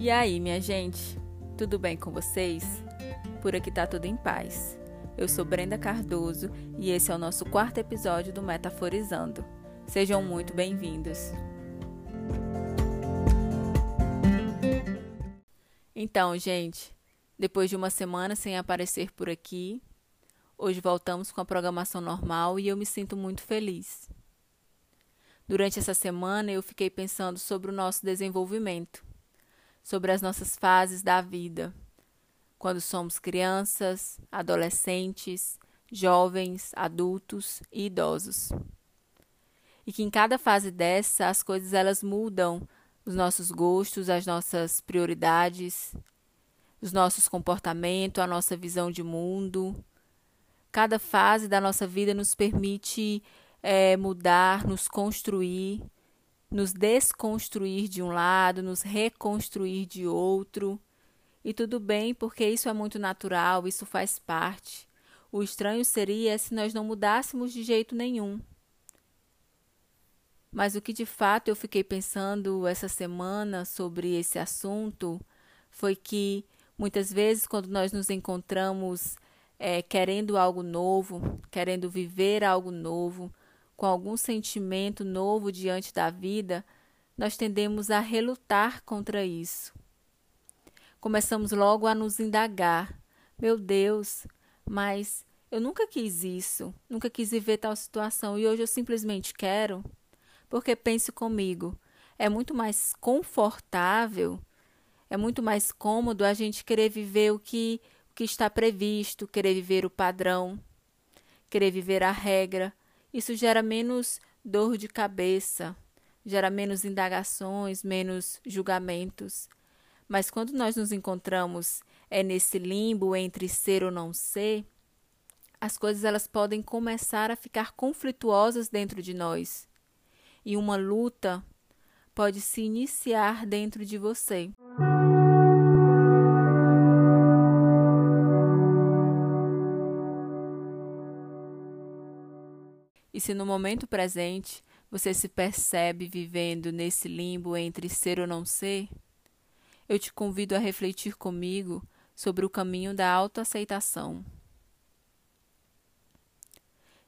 E aí, minha gente? Tudo bem com vocês? Por aqui tá tudo em paz. Eu sou Brenda Cardoso e esse é o nosso quarto episódio do Metaforizando. Sejam muito bem-vindos. Então, gente, depois de uma semana sem aparecer por aqui, hoje voltamos com a programação normal e eu me sinto muito feliz. Durante essa semana eu fiquei pensando sobre o nosso desenvolvimento sobre as nossas fases da vida, quando somos crianças, adolescentes, jovens, adultos e idosos. E que em cada fase dessa as coisas elas mudam, os nossos gostos, as nossas prioridades, os nossos comportamentos, a nossa visão de mundo. Cada fase da nossa vida nos permite é, mudar, nos construir nos desconstruir de um lado, nos reconstruir de outro. E tudo bem, porque isso é muito natural, isso faz parte. O estranho seria se nós não mudássemos de jeito nenhum. Mas o que de fato eu fiquei pensando essa semana sobre esse assunto foi que muitas vezes, quando nós nos encontramos é, querendo algo novo, querendo viver algo novo, com algum sentimento novo diante da vida, nós tendemos a relutar contra isso. Começamos logo a nos indagar: meu Deus, mas eu nunca quis isso, nunca quis viver tal situação e hoje eu simplesmente quero? Porque pense comigo, é muito mais confortável, é muito mais cômodo a gente querer viver o que, o que está previsto, querer viver o padrão, querer viver a regra, isso gera menos dor de cabeça, gera menos indagações, menos julgamentos. Mas quando nós nos encontramos é nesse limbo entre ser ou não ser, as coisas elas podem começar a ficar conflituosas dentro de nós. E uma luta pode se iniciar dentro de você. E se no momento presente você se percebe vivendo nesse limbo entre ser ou não ser, eu te convido a refletir comigo sobre o caminho da autoaceitação.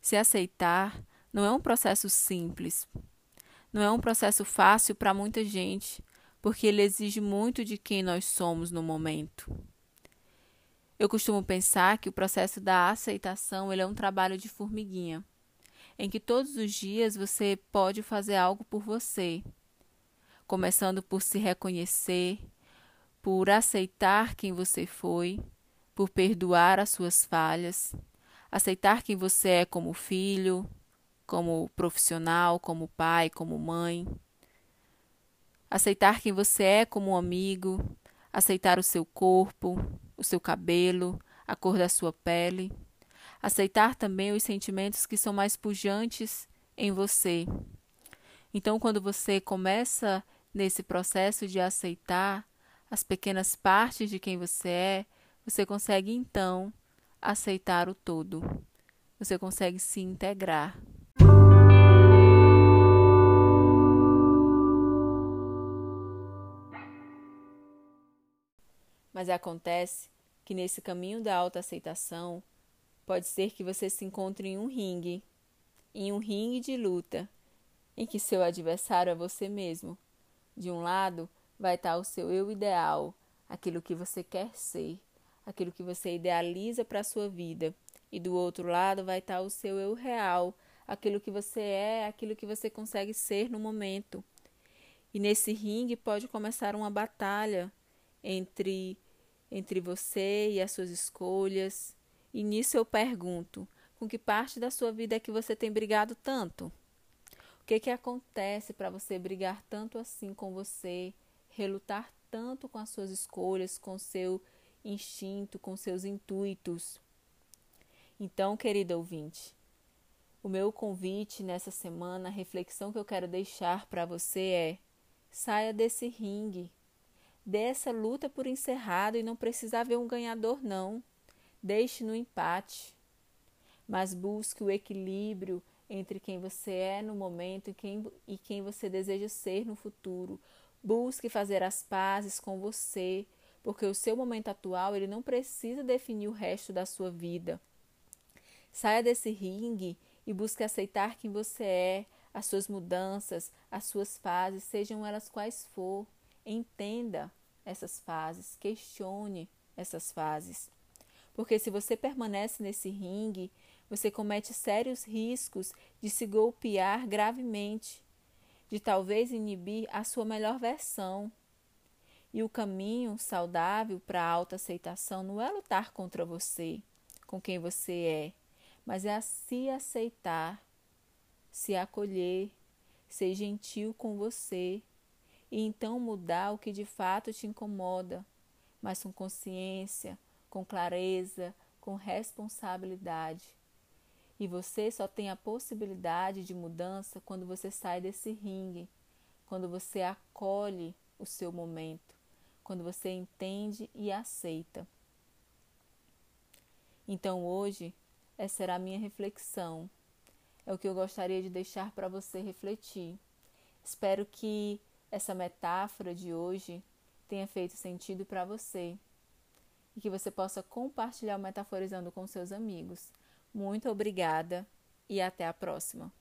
Se aceitar não é um processo simples, não é um processo fácil para muita gente, porque ele exige muito de quem nós somos no momento. Eu costumo pensar que o processo da aceitação ele é um trabalho de formiguinha em que todos os dias você pode fazer algo por você, começando por se reconhecer, por aceitar quem você foi, por perdoar as suas falhas, aceitar quem você é como filho, como profissional, como pai, como mãe, aceitar quem você é como amigo, aceitar o seu corpo, o seu cabelo, a cor da sua pele aceitar também os sentimentos que são mais pujantes em você. Então, quando você começa nesse processo de aceitar as pequenas partes de quem você é, você consegue então aceitar o todo. Você consegue se integrar. Mas acontece que nesse caminho da autoaceitação, Pode ser que você se encontre em um ringue, em um ringue de luta, em que seu adversário é você mesmo. De um lado vai estar o seu eu ideal, aquilo que você quer ser, aquilo que você idealiza para a sua vida, e do outro lado vai estar o seu eu real, aquilo que você é, aquilo que você consegue ser no momento. E nesse ringue pode começar uma batalha entre entre você e as suas escolhas, e nisso eu pergunto: com que parte da sua vida é que você tem brigado tanto? O que que acontece para você brigar tanto assim com você, relutar tanto com as suas escolhas, com seu instinto, com seus intuitos? Então, querido ouvinte, o meu convite nessa semana, a reflexão que eu quero deixar para você é: saia desse ringue, dessa luta por encerrado e não precisa haver um ganhador, não. Deixe no empate, mas busque o equilíbrio entre quem você é no momento e quem, e quem você deseja ser no futuro. Busque fazer as pazes com você, porque o seu momento atual ele não precisa definir o resto da sua vida. Saia desse ringue e busque aceitar quem você é, as suas mudanças, as suas fases, sejam elas quais for. Entenda essas fases, questione essas fases. Porque se você permanece nesse ringue, você comete sérios riscos de se golpear gravemente, de talvez inibir a sua melhor versão. E o caminho saudável para a autoaceitação não é lutar contra você, com quem você é, mas é a se aceitar, se acolher, ser gentil com você e então mudar o que de fato te incomoda, mas com consciência, com clareza, com responsabilidade. E você só tem a possibilidade de mudança quando você sai desse ringue, quando você acolhe o seu momento, quando você entende e aceita. Então hoje essa será a minha reflexão. É o que eu gostaria de deixar para você refletir. Espero que essa metáfora de hoje tenha feito sentido para você e que você possa compartilhar o Metaforizando com seus amigos. Muito obrigada e até a próxima.